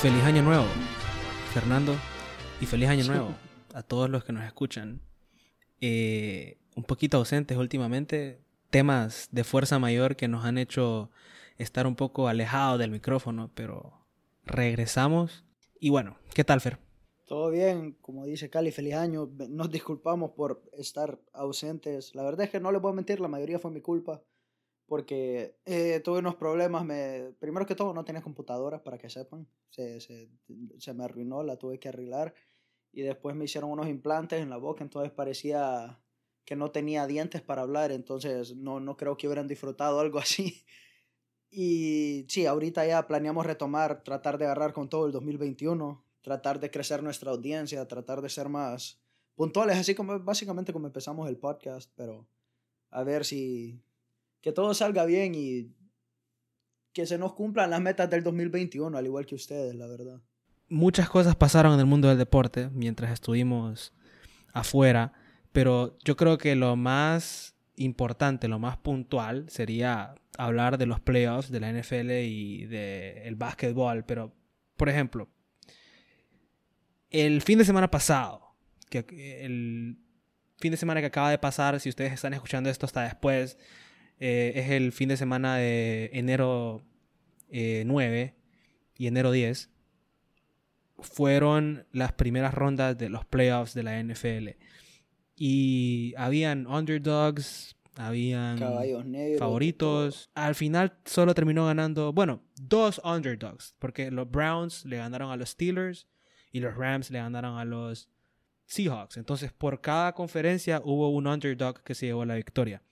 Feliz año nuevo, Fernando, y feliz año nuevo a todos los que nos escuchan. Eh, un poquito ausentes últimamente, temas de fuerza mayor que nos han hecho estar un poco alejados del micrófono, pero regresamos. Y bueno, ¿qué tal, Fer? Todo bien, como dice Cali, feliz año. Nos disculpamos por estar ausentes. La verdad es que no les voy a mentir, la mayoría fue mi culpa porque eh, tuve unos problemas. Me, primero que todo, no tenía computadora, para que sepan. Se, se, se, me arruinó, la tuve que arreglar. Y después me hicieron unos implantes en la boca, entonces parecía que no tenía dientes para hablar. Entonces no, no creo que hubieran disfrutado algo así. Y sí, ahorita ya planeamos retomar, tratar de agarrar con todo el 2021, tratar de crecer nuestra audiencia, tratar de ser más puntuales, así como básicamente como empezamos el podcast, pero a ver si que todo salga bien y que se nos cumplan las metas del 2021, al igual que ustedes, la verdad. Muchas cosas pasaron en el mundo del deporte mientras estuvimos afuera, pero yo creo que lo más importante, lo más puntual sería hablar de los playoffs de la NFL y del el básquetbol, pero por ejemplo, el fin de semana pasado, que el fin de semana que acaba de pasar, si ustedes están escuchando esto hasta después, eh, es el fin de semana de enero 9 eh, y enero 10. Fueron las primeras rondas de los playoffs de la NFL. Y habían underdogs, habían favoritos. Al final solo terminó ganando, bueno, dos underdogs, porque los Browns le ganaron a los Steelers y los Rams le ganaron a los Seahawks. Entonces, por cada conferencia hubo un underdog que se llevó la victoria.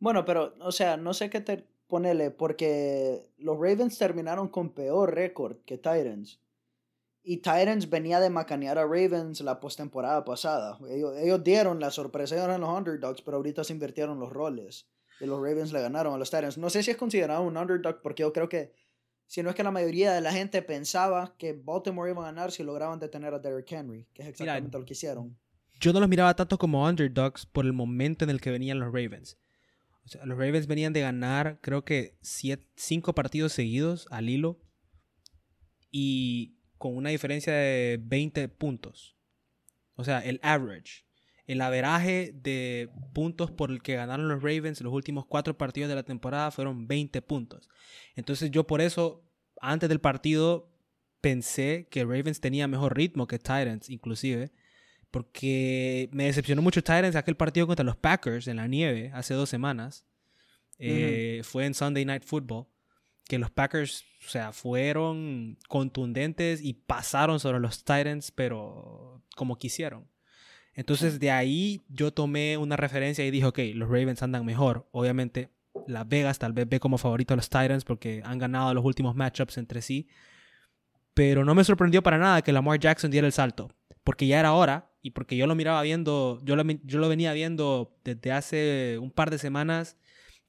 Bueno, pero, o sea, no sé qué te ponele, porque los Ravens terminaron con peor récord que Titans. Y Titans venía de macanear a Ravens la postemporada pasada. Ellos, dieron la sorpresa, eran los underdogs, pero ahorita se invirtieron los roles. Y los Ravens le ganaron a los Titans. No sé si es considerado un underdog, porque yo creo que, si no es que la mayoría de la gente pensaba que Baltimore iba a ganar si lograban detener a Derrick Henry, que es exactamente lo que hicieron. Yo no los miraba tanto como underdogs por el momento en el que venían los Ravens los Ravens venían de ganar, creo que cinco partidos seguidos al hilo y con una diferencia de 20 puntos. O sea, el average, el averaje de puntos por el que ganaron los Ravens en los últimos cuatro partidos de la temporada fueron 20 puntos. Entonces yo por eso, antes del partido, pensé que Ravens tenía mejor ritmo que Titans, inclusive. Porque me decepcionó mucho Titans aquel partido contra los Packers en la nieve hace dos semanas. Eh, fue en Sunday Night Football. Que los Packers, o sea, fueron contundentes y pasaron sobre los Titans, pero como quisieron. Entonces de ahí yo tomé una referencia y dije, ok, los Ravens andan mejor. Obviamente Las Vegas tal vez ve como favorito a los Titans porque han ganado los últimos matchups entre sí. Pero no me sorprendió para nada que Lamar Jackson diera el salto. Porque ya era hora y porque yo lo miraba viendo, yo lo, yo lo venía viendo desde hace un par de semanas,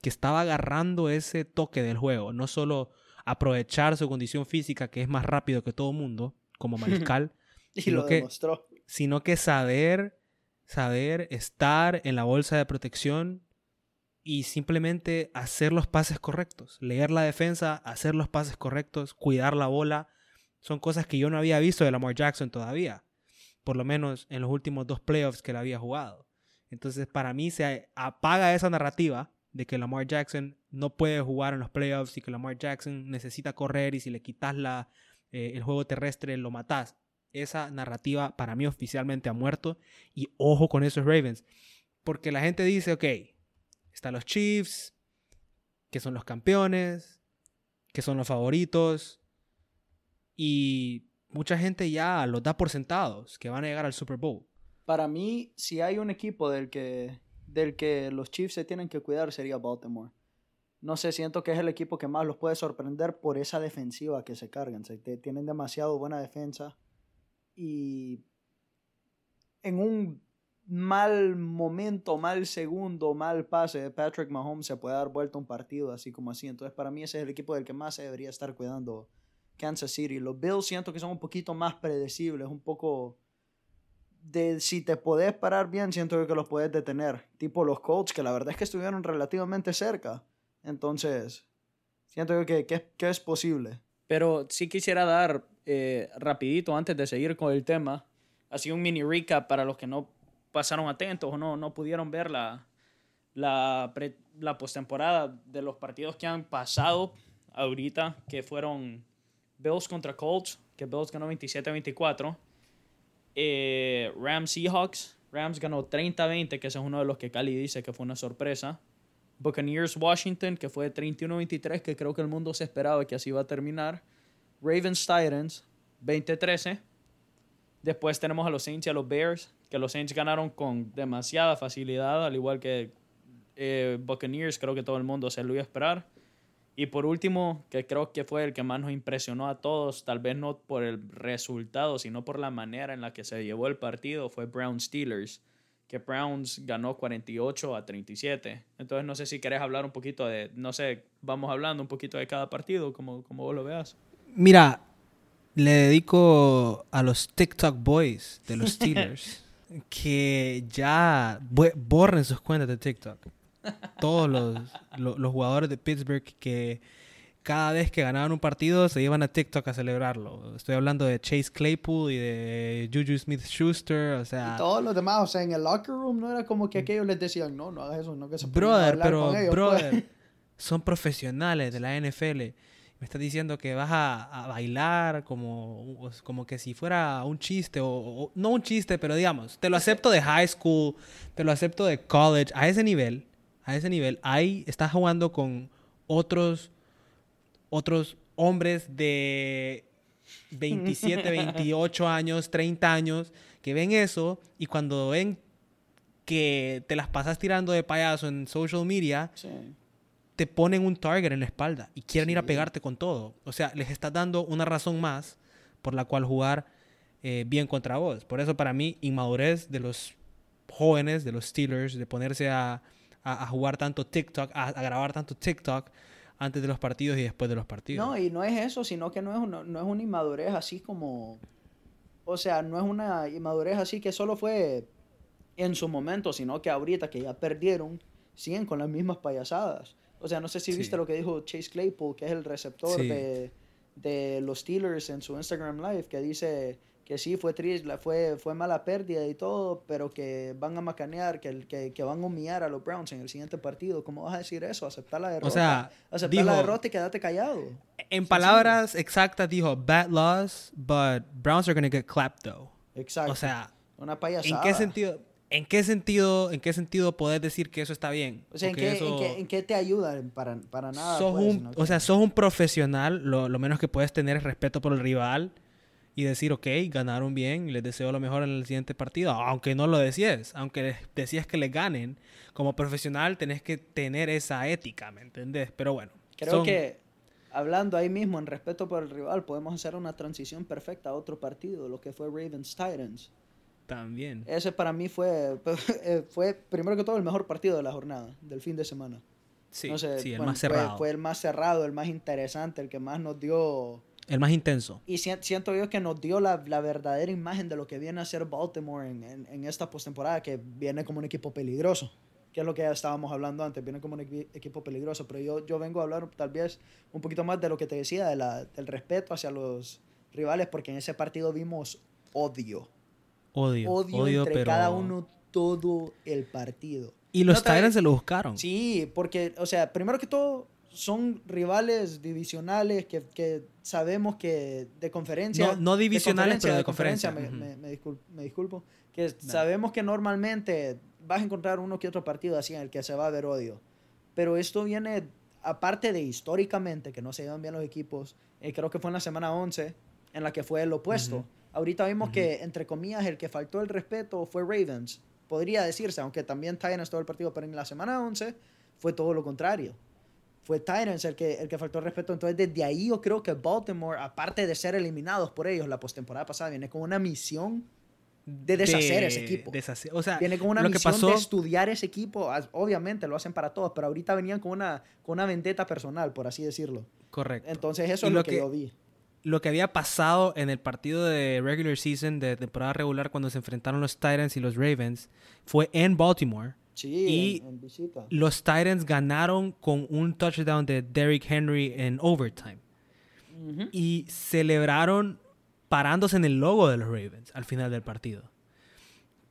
que estaba agarrando ese toque del juego, no solo aprovechar su condición física, que es más rápido que todo mundo, como mariscal, y lo demostró. sino que saber, saber estar en la bolsa de protección y simplemente hacer los pases correctos, leer la defensa, hacer los pases correctos, cuidar la bola, son cosas que yo no había visto de Lamar Jackson todavía por lo menos en los últimos dos playoffs que él había jugado. Entonces, para mí se apaga esa narrativa de que Lamar Jackson no puede jugar en los playoffs y que Lamar Jackson necesita correr y si le quitas la, eh, el juego terrestre lo matas. Esa narrativa para mí oficialmente ha muerto y ojo con esos Ravens. Porque la gente dice, ok, están los Chiefs, que son los campeones, que son los favoritos. Y mucha gente ya los da por sentados que van a llegar al Super Bowl. Para mí, si hay un equipo del que, del que los Chiefs se tienen que cuidar, sería Baltimore. No sé, siento que es el equipo que más los puede sorprender por esa defensiva que se cargan. Tienen demasiado buena defensa. Y en un mal momento, mal segundo, mal pase de Patrick Mahomes se puede dar vuelta un partido así como así. Entonces, para mí ese es el equipo del que más se debería estar cuidando Kansas City. Los Bills siento que son un poquito más predecibles, un poco de si te puedes parar bien, siento que los puedes detener. Tipo los Colts, que la verdad es que estuvieron relativamente cerca. Entonces, siento que, que, que es posible. Pero sí quisiera dar eh, rapidito antes de seguir con el tema, así un mini recap para los que no pasaron atentos o no, no pudieron ver la, la, pre- la postemporada de los partidos que han pasado ahorita, que fueron Bills contra Colts, que Bills ganó 27-24. Eh, Rams Seahawks, Rams ganó 30-20, que ese es uno de los que Cali dice que fue una sorpresa. Buccaneers Washington, que fue 31-23, que creo que el mundo se esperaba que así iba a terminar. Ravens Titans, 20-13. Después tenemos a los Saints y a los Bears, que los Saints ganaron con demasiada facilidad, al igual que eh, Buccaneers, creo que todo el mundo se lo iba a esperar. Y por último, que creo que fue el que más nos impresionó a todos, tal vez no por el resultado, sino por la manera en la que se llevó el partido, fue Brown Steelers, que Browns ganó 48 a 37. Entonces no sé si querés hablar un poquito de, no sé, vamos hablando un poquito de cada partido, como, como vos lo veas. Mira, le dedico a los TikTok boys de los Steelers que ya borren sus cuentas de TikTok. Todos los, lo- los jugadores de Pittsburgh que cada vez que ganaban un partido se iban a TikTok a celebrarlo. Estoy hablando de Chase Claypool y de Juju Smith-Schuster, o sea... Y todos los demás, o sea, en el locker room no era como que aquellos les decían, no, no hagas eso, no que se Brother, pero con ellos, brother, pues. son profesionales de la NFL. Me estás diciendo que vas a, a bailar como, como que si fuera un chiste, o, o- no un chiste, pero digamos, te lo acepto de high school, te lo acepto de college, a ese nivel, a ese nivel, ahí estás jugando con otros, otros hombres de 27, 28 años, 30 años, que ven eso y cuando ven que te las pasas tirando de payaso en social media, Sí. te ponen un target en la espalda y quieren ir a pegarte con todo. O sea, les estás dando una razón más por la cual jugar eh, bien contra vos. Por eso para mí, inmadurez de los jóvenes, de los Steelers, de ponerse a, a- a jugar tanto TikTok, a, a grabar tanto TikTok antes de los partidos y después de los partidos. No, y no es eso, sino que no es, una, no es una inmadurez así como... O sea, no es una inmadurez así que solo fue en su momento, sino que ahorita que ya perdieron, siguen con las mismas payasadas. O sea, no sé si Sí. viste lo que dijo Chase Claypool, que es el receptor Sí. de, de los Steelers en su Instagram Live, que dice que sí, fue triste, la- fue, fue mala pérdida y todo, pero que van a macanear, que, que, que van a humillar a los Browns en el siguiente partido. ¿Cómo vas a decir eso? Aceptar la derrota. sea, Aceptar la dijo- derrota y quédate callado. En palabras exactas dijo, bad loss, but Browns are going to get clapped though. Exacto. O sea, una payasada. ¿en qué sentido? ¿En qué sentido, en qué sentido podés decir que eso está bien? O sea, ¿en qué, en qué- en qué te ayuda? Para, para nada. sos pues, un, o sea, sos un profesional, lo, lo menos que puedes tener es respeto por el rival y decir, ok, ganaron bien, les deseo lo mejor en el siguiente partido, aunque no lo decías, aunque decías que les ganen, como profesional tenés que tener esa ética, ¿me entendés? Pero bueno, Creo son- que hablando ahí mismo en respeto por el rival, podemos hacer una transición perfecta a otro partido, lo que fue Ravens Titans. también. Ese para mí fue, eh, fue primero que todo el mejor partido de la jornada, del fin de semana. Sí, No sé, sí, el bueno, más fue- cerrado, Fue, el más cerrado, el más interesante, el que más nos dio... el más intenso. Y si- siento yo que nos dio la, la verdadera imagen de lo que viene a ser Baltimore en, en, en esta postemporada, que viene como un equipo peligroso, que es lo que ya estábamos hablando antes, viene como un equi- equipo peligroso, pero yo, yo vengo a hablar tal vez un poquito más de lo que te decía, de la, del respeto hacia los rivales, porque en ese partido vimos odio, Odio, odio, odio, entre pero... cada uno todo el partido. Y los No Tyrants se lo buscaron. Sí, porque, o sea, primero que todo, son rivales divisionales que, que sabemos que de conferencia. No- no de divisionales, pero de conferencia, conferencia. me, me- me discul- me disculpo. Que sabemos que normalmente vas a encontrar uno que otro partido así en el que se va a ver odio. Pero esto viene, aparte de históricamente, que no se llevan bien los equipos, eh, creo que fue en la semana 11, en la que fue el opuesto. Ujú. Ahorita vimos que, entre comillas, el que faltó el respeto fue Ravens. Podría decirse, aunque también Titans todo el partido, pero en la semana 11 fue todo lo contrario. Fue Titans el que, el que faltó el respeto. Entonces, desde ahí yo creo que Baltimore, aparte de ser eliminados por ellos la postemporada pasada, viene con una misión de deshacer ese equipo. deshacer- O sea, Viene con una que misión pasó, de estudiar ese equipo. Obviamente lo hacen para todos, pero ahorita venían con una, con una vendetta personal, por así decirlo. correcto. Entonces, eso Y es lo lo que, que- yo vi. lo que había pasado en el partido de regular season, de temporada regular, cuando se enfrentaron los Titans y los Ravens, fue en Baltimore. Sí, Y- en, en visita. Los Titans ganaron con un touchdown de Derrick Henry en overtime. Y celebraron parándose en el logo de los Ravens al final del partido.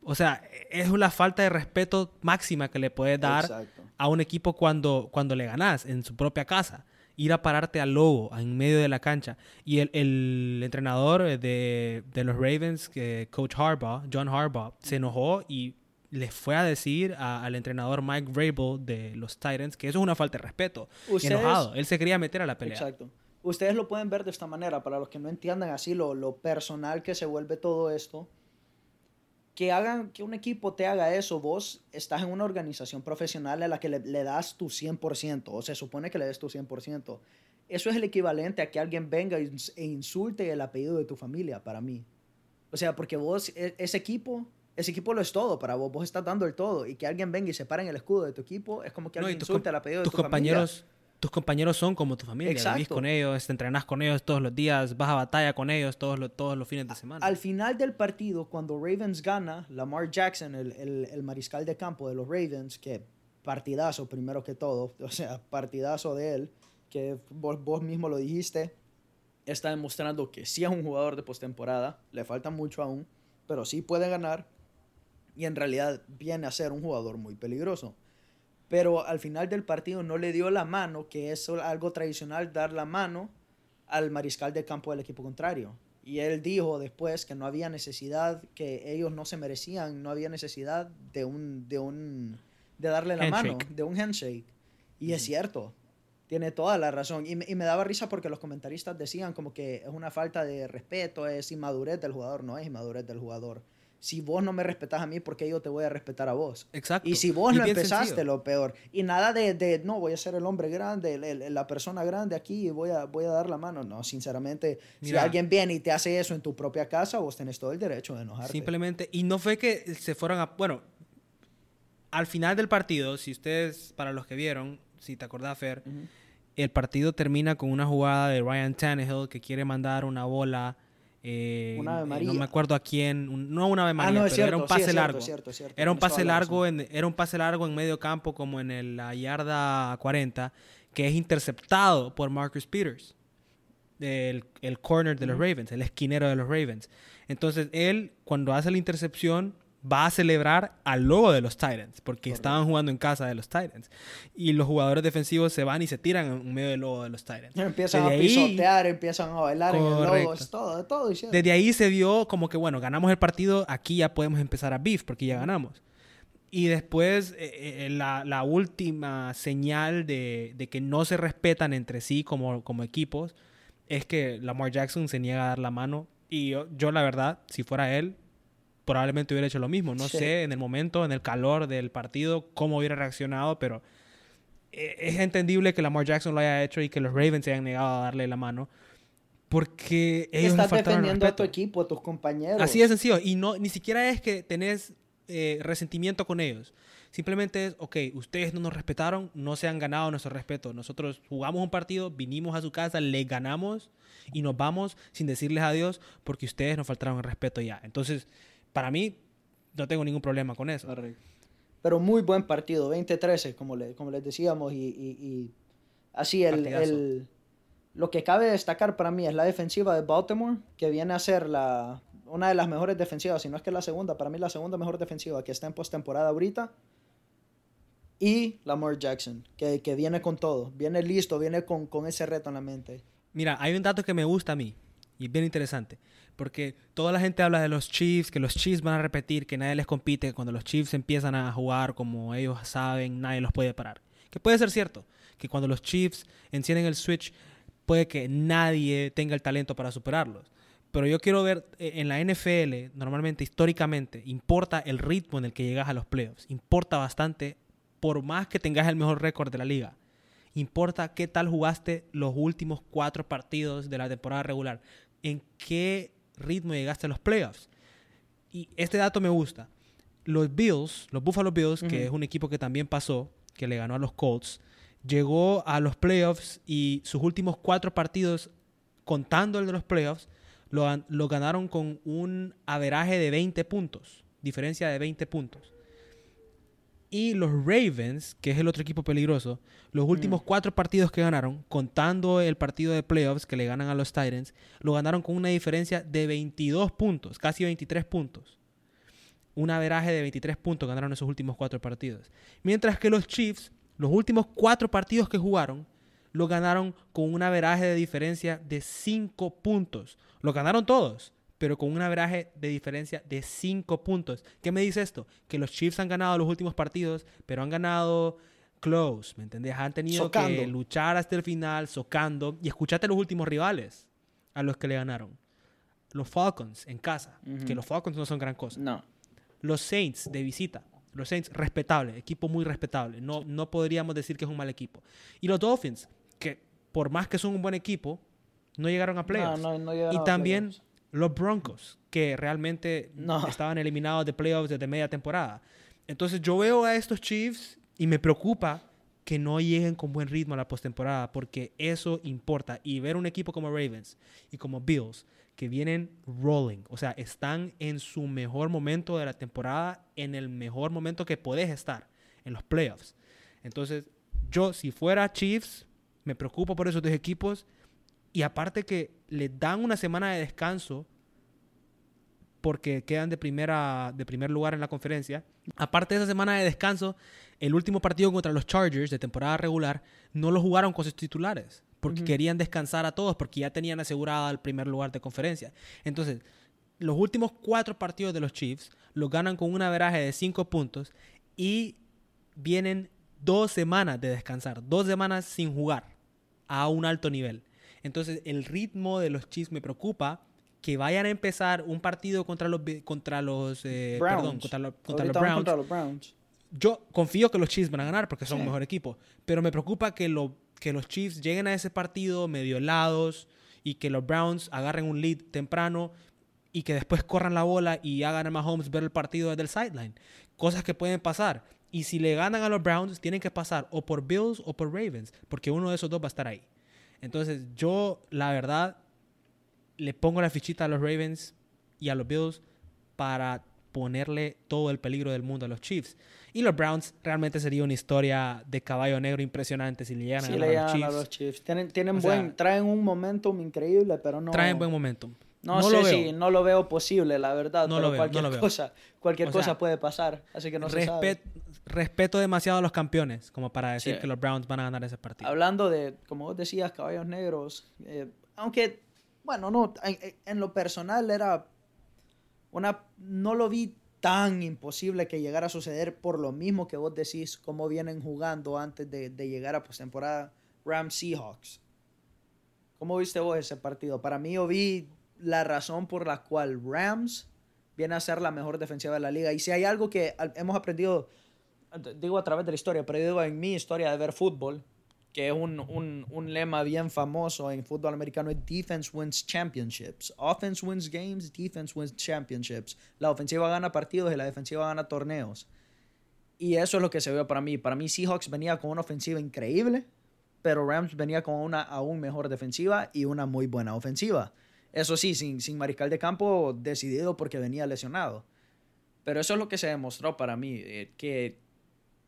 O sea, es una falta de respeto máxima que le puedes dar Exacto. a un equipo cuando, cuando le ganas en su propia casa. Ir a pararte al logo en medio de la cancha. Y el, el entrenador de, de los Ravens, que Coach Harbaugh, John Harbaugh, se enojó y le fue a decir a- al entrenador Mike Vrabel de los Titans que eso es una falta de respeto. Ustedes- enojado. Él se quería meter a la pelea. Exacto. Ustedes lo pueden ver de esta manera, para los que no entiendan así lo, lo personal que se vuelve todo esto. Que hagan, que un equipo te haga eso, vos estás en una organización profesional a la que le, le das tu 100%, o se supone que le des tu 100%. Eso es el equivalente a que alguien venga e e insulte el apellido de tu familia, para mí. O sea, porque vos, e- ese equipo, ese equipo lo es todo para vos, vos estás dando el todo, y que alguien venga y se pare en el escudo de tu equipo, es como que No, alguien insulte com- el apellido de tus tu familia. compañeros tus compañeros son como tu familia vivís Exacto. con ellos te entrenas con ellos todos los días vas a batalla con ellos todos los todos los fines de semana Al final del partido, cuando Ravens gana, Lamar Jackson, el, el- el mariscal de campo de los Ravens, que partidazo primero que todo, o sea, partidazo de él, que vos, vos mismo lo dijiste, está demostrando que sí es un jugador de postemporada, le falta mucho aún, pero sí puede ganar y en realidad viene a ser un jugador muy peligroso. Pero al final del partido no le dio la mano, que es algo tradicional, dar la mano al mariscal de campo del equipo contrario. Y él dijo después que no había necesidad, que ellos no se merecían, no había necesidad de un, de un, de darle la mano, de un handshake. Y es cierto, tiene toda la razón. Y me, y me daba risa porque los comentaristas decían como que es una falta de respeto, es inmadurez del jugador, no es inmadurez del jugador. Si vos no me respetas a mí, ¿por qué yo te voy a respetar a vos? exacto Y si vos Y bien empezaste, sencillo. lo peor. Y nada de, de, no, voy a ser el hombre grande, el- el- la persona grande aquí y voy a, voy a dar la mano. No, sinceramente, si alguien viene y te hace eso en tu propia casa, vos tenés todo el derecho de enojarte. Simplemente, y no fue que se fueron a, bueno, al final del partido, si ustedes, para los que vieron, si te acordás, Fer, el partido termina con una jugada de Ryan Tannehill que quiere mandar una bola, eh, Una Ave eh, no María. me acuerdo a quién, un- no una Ave Ah, María, no, es pero cierto, era un pase largo. cierto, cierto, Era un pase la largo en, era un pase largo en medio campo como en el- la yarda 40 que es interceptado por Marcus Peters el, el corner de los Ravens el esquinero de los Ravens entonces él cuando hace la intercepción va a celebrar al logo de los Titans porque estaban jugando en casa de los Titans y los jugadores defensivos se van y se tiran en medio del logo de los Titans Empiezan Desde a ahí- pisotear, empiezan a bailar en el logo, Correcto. es todo, de todo. hicieron. desde ahí se vio como que, bueno, ganamos el partido, aquí ya podemos empezar a beef porque ya ganamos. Y después eh, eh, la, la última señal de, de que no se respetan entre sí como, como equipos es que Lamar Jackson se niega a dar la mano. Y yo, yo, la verdad, si fuera él, probablemente hubiera hecho lo mismo. No Sí. sé en el momento, en el calor del partido, cómo hubiera reaccionado, pero eh, es entendible que Lamar Jackson lo haya hecho y que los Ravens se hayan negado a darle la mano. Porque ellos Estás defendiendo a tu equipo, a tus compañeros. Así de sencillo. Y no, ni siquiera es que tenés eh, resentimiento con ellos. Simplemente es, ok, ustedes no nos respetaron, no se han ganado nuestro respeto. Nosotros jugamos un partido, vinimos a su casa, le ganamos y nos vamos sin decirles adiós porque ustedes nos faltaron el respeto ya. Entonces, para mí, no tengo ningún problema con eso. Pero muy buen partido, 20-13, como, le, como les decíamos. Y, y- y así, el, el- lo que cabe destacar para mí es la defensiva de Baltimore, que viene a ser la, una de las mejores defensivas, si no es que la segunda, para mí la segunda mejor defensiva que está en postemporada ahorita. Y Lamar Jackson, que, que viene con todo, viene listo, viene con, con ese reto en la mente. Mira, hay un dato que me gusta a mí y es bien interesante. Porque toda la gente habla de los Chiefs, que los Chiefs van a repetir, que nadie les compite, que cuando los Chiefs empiezan a jugar como ellos saben, nadie los puede parar. Que puede ser cierto, que cuando los Chiefs encienden el switch, puede que nadie tenga el talento para superarlos. Pero yo quiero ver eh, en la NFL, normalmente, históricamente, importa el ritmo en el que llegas a los playoffs. Importa bastante, por más que tengas el mejor récord de la liga. Importa qué tal jugaste los últimos cuatro partidos de la temporada regular. En qué ritmo llegaste a los playoffs. Y este dato me gusta. Los Bills, los Buffalo Bills, que es un equipo que también pasó, que le ganó a los Colts, llegó a los playoffs y sus últimos cuatro partidos, contando el de los playoffs, lo, lo ganaron con un averaje de 20 puntos, diferencia de 20 puntos. Y los Ravens, que es el otro equipo peligroso, los últimos cuatro partidos que ganaron, contando el partido de playoffs que le ganan a los Titans, lo ganaron con una diferencia de 22 puntos, casi 23 puntos. Un averaje de 23 puntos ganaron esos últimos cuatro partidos. Mientras que los Chiefs, los últimos cuatro partidos que jugaron, lo ganaron con un averaje de diferencia de 5 puntos. Lo ganaron todos, pero con un averaje de diferencia de 5 puntos. ¿Qué me dice esto? Que los Chiefs han ganado los últimos partidos, pero han ganado close, ¿me entendés? Han tenido que luchar hasta el final, socando. Y escuchate los últimos rivales a los que le ganaron. Los Falcons en casa, que los Falcons no son gran cosa. No. Los Saints de visita. Los Saints, respetable, equipo muy respetable. No, no podríamos decir que es un mal equipo. Y los Dolphins, que por más que son un buen equipo, no llegaron a playoffs. y también los Broncos, que realmente estaban eliminados de playoffs desde media temporada. Entonces yo veo a estos Chiefs y me preocupa que no lleguen con buen ritmo a la postemporada, porque eso importa. Y ver un equipo como Ravens y como Bills, que vienen rolling, o sea, están en su mejor momento de la temporada, en el mejor momento que podés estar, en los playoffs. Entonces, yo, si fuera Chiefs, me preocupo por esos dos equipos y aparte que le dan una semana de descanso porque quedan de, primera, de primer lugar en la conferencia. Aparte de esa semana de descanso, el último partido contra los Chargers de temporada regular no lo jugaron con sus titulares porque querían descansar a todos porque ya tenían asegurada el primer lugar de conferencia. Entonces, los últimos cuatro partidos de los Chiefs los ganan con un averaje de cinco puntos y vienen dos semanas de descansar, dos semanas sin jugar a un alto nivel. Entonces, el ritmo de los Chiefs me preocupa que vayan a empezar un partido contra los contra los eh, perdón, contra, los Browns. Yo confío que los Chiefs van a ganar porque son un mejor equipo, pero me preocupa que, lo, que los Chiefs lleguen a ese partido medio helados y que los Browns agarren un lead temprano y que después corran la bola y hagan a Mahomes ver el partido desde el sideline. Cosas que pueden pasar. Y si le ganan a los Browns, tienen que pasar o por Bills o por Ravens, porque uno de esos dos va a estar ahí. Entonces, yo, la verdad, le pongo la fichita a los Ravens y a los Bills para ponerle todo el peligro del mundo a los Chiefs. Y los Browns realmente sería una historia de caballo negro impresionante si le llegan, a, los Chiefs. Tienen, tienen buen, traen un momentum increíble, pero no. Traen buen momentum. No, sé si no lo veo posible, la verdad. No pero lo veo, cualquier cosa, cualquier cosa puede pasar. Así que no se sabe respeto demasiado a los campeones como para decir que los Browns van a ganar ese partido. Hablando de, como vos decías, caballos negros, eh, aunque, bueno, no, en, lo personal era una, no lo vi tan imposible que llegara a suceder por lo mismo que vos decís, cómo vienen jugando antes de, de llegar a postemporada Rams Seahawks. ¿Cómo viste vos ese partido? Para mí yo vi la razón por la cual Rams viene a ser la mejor defensiva de la liga. Y si hay algo que hemos aprendido digo a través de la historia, pero digo en mi historia de ver fútbol, que es un, un, un, lema bien famoso en fútbol americano, es defense wins championships. Offense wins games, defense wins championships. La ofensiva gana partidos y la defensiva gana torneos. Y eso es lo que se ve para mí. Para mí Seahawks venía con una ofensiva increíble, pero Rams venía con una aún mejor defensiva y una muy buena ofensiva. Eso sí, sin, sin mariscal de campo decidido porque venía lesionado. Pero eso es lo que se demostró para mí, eh, que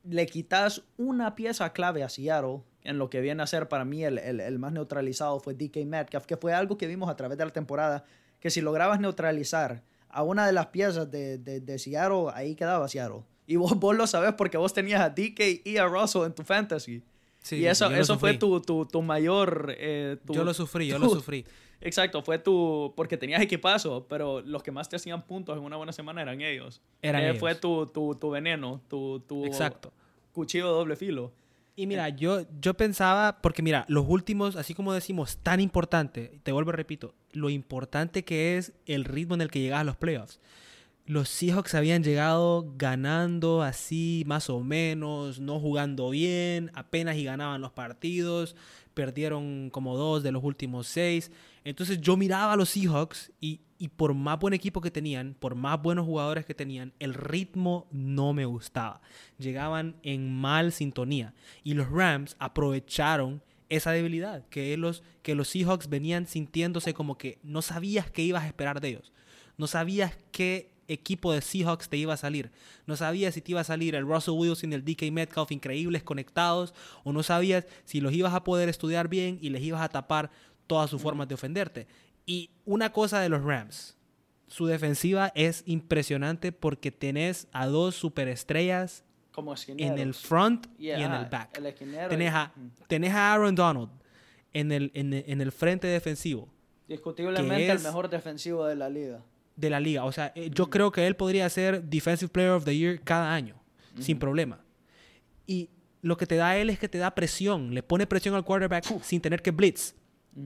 le quitas una pieza clave a Seattle, en lo que viene a ser para mí el, el, más neutralizado fue DK Metcalf, que fue algo que vimos a través de la temporada, que si lograbas neutralizar a una de las piezas de, de, de Seattle, ahí quedaba Seattle. Y vos, vos lo sabes porque vos tenías a DK y a Russell en tu fantasy. Sí, y eso, eso fue tu, tu, tu mayor... Eh, yo lo sufrí, yo lo sufrí. Exacto, fue tu. Porque tenías equipazo, pero los que más te hacían puntos en una buena semana eran ellos. Eran eh, Fue tu, tu, tu, veneno, tu, tu Exacto. cuchillo de doble filo. Y mira, yo, yo pensaba, porque mira, los últimos, así como decimos, tan importante, te vuelvo a repito, lo importante que es el ritmo en el que llegas a los playoffs. Los Seahawks habían llegado ganando así, más o menos, no jugando bien, apenas y ganaban los partidos, perdieron como dos de los últimos seis. Entonces yo miraba a los Seahawks y, por más buen equipo que tenían, por más buenos jugadores que tenían, el ritmo no me gustaba. Llegaban en mal sintonía. Y los Rams aprovecharon esa debilidad, que los, que los Seahawks venían sintiéndose como que no sabías qué ibas a esperar de ellos. No sabías qué equipo de Seahawks te iba a salir. No sabías si te iba a salir el Russell Wilson y el DK Metcalf increíbles conectados o no sabías si los ibas a poder estudiar bien y les ibas a tapar todas sus formas de ofenderte. Y una cosa de los Rams, su defensiva es impresionante porque tenés a dos superestrellas Como en el front y en el back. el Tenés a, mm. tenés a Aaron Donald en el, en, el- en el frente defensivo Discutiblemente que el es- mejor defensivo de la liga. De la liga. O sea, eh, yo creo que él podría ser Defensive Player of the Year cada año, sin problema. Y lo que te da él es que te da presión, le pone presión al quarterback sin tener que blitz.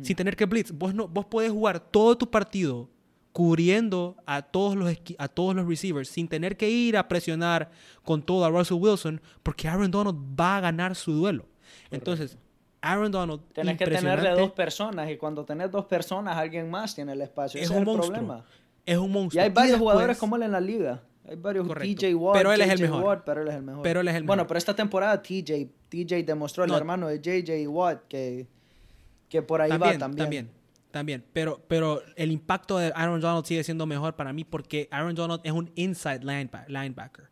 Sin tener que blitz. Vos, no, vos puedes jugar todo tu partido cubriendo a todos, los, a todos los receivers sin tener que ir a presionar con todo a Russell Wilson porque Aaron Donald va a ganar su duelo. Entonces, Aaron Donald, Tienes que tenerle dos personas y cuando tenés dos personas, alguien más tiene el espacio. es Ese un es el monstruo. problema. Es un Y monstruo. hay varios después- jugadores como él en la liga. Hay varios Correcto. TJ Watt, Pero él es el mejor. Watt, pero él es el mejor. Pero él es el Bueno, pero esta temporada TJ, TJ demostró el No. hermano de JJ Watt que, que por ahí también, va también. También, también. Pero, pero el impacto de Aaron Donald sigue siendo mejor para mí porque Aaron Donald es un inside linebacker.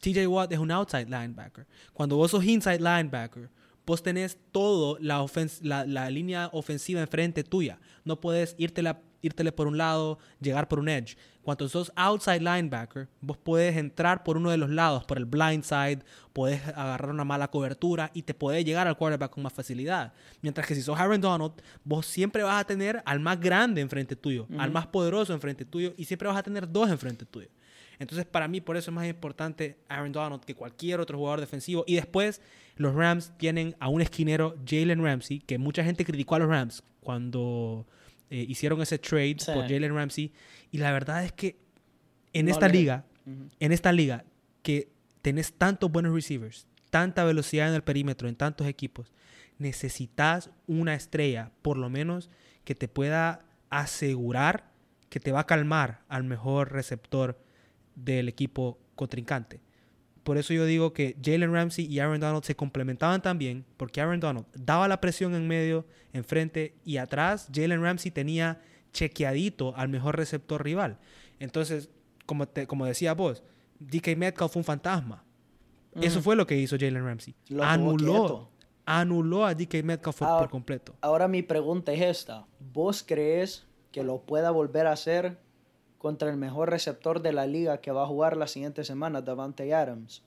TJ Watt es un outside linebacker. Cuando vos sos inside linebacker, vos tenés todo la, la, la línea ofensiva enfrente tuya. No puedes irtela, írtele por un lado, llegar por un edge. Cuando sos outside linebacker, vos puedes entrar por uno de los lados, por el blind side, puedes agarrar una mala cobertura y te puede llegar al quarterback con más facilidad. Mientras que si sos Aaron Donald, vos siempre vas a tener al más grande enfrente tuyo, al más poderoso enfrente tuyo y siempre vas a tener dos enfrente tuyo. Entonces, para mí, por eso es más importante Aaron Donald que cualquier otro jugador defensivo. Y después, los Rams tienen a un esquinero, Jalen Ramsey, que mucha gente criticó a los Rams cuando eh, hicieron ese trade Sí. por Jalen Ramsey. Y la verdad es que en No esta le- liga, en esta liga, que tenés tantos buenos receivers, tanta velocidad en el perímetro, en tantos equipos, necesitas una estrella, por lo menos, que te pueda asegurar que te va a calmar al mejor receptor del equipo contrincante. Por eso yo digo que Jalen Ramsey y Aaron Donald se complementaban también, porque Aaron Donald daba la presión en medio, enfrente y atrás. Jalen Ramsey tenía chequeadito al mejor receptor rival. Entonces, como, te, como decía vos, DK Metcalf fue un fantasma. Eso fue lo que hizo Jalen Ramsey. Lo anuló, anuló a DK Metcalf Ahora- por completo. Ahora mi pregunta es esta. ¿Vos crees que lo pueda volver a hacer contra el mejor receptor de la liga que va a jugar la siguiente semana, Davante Adams?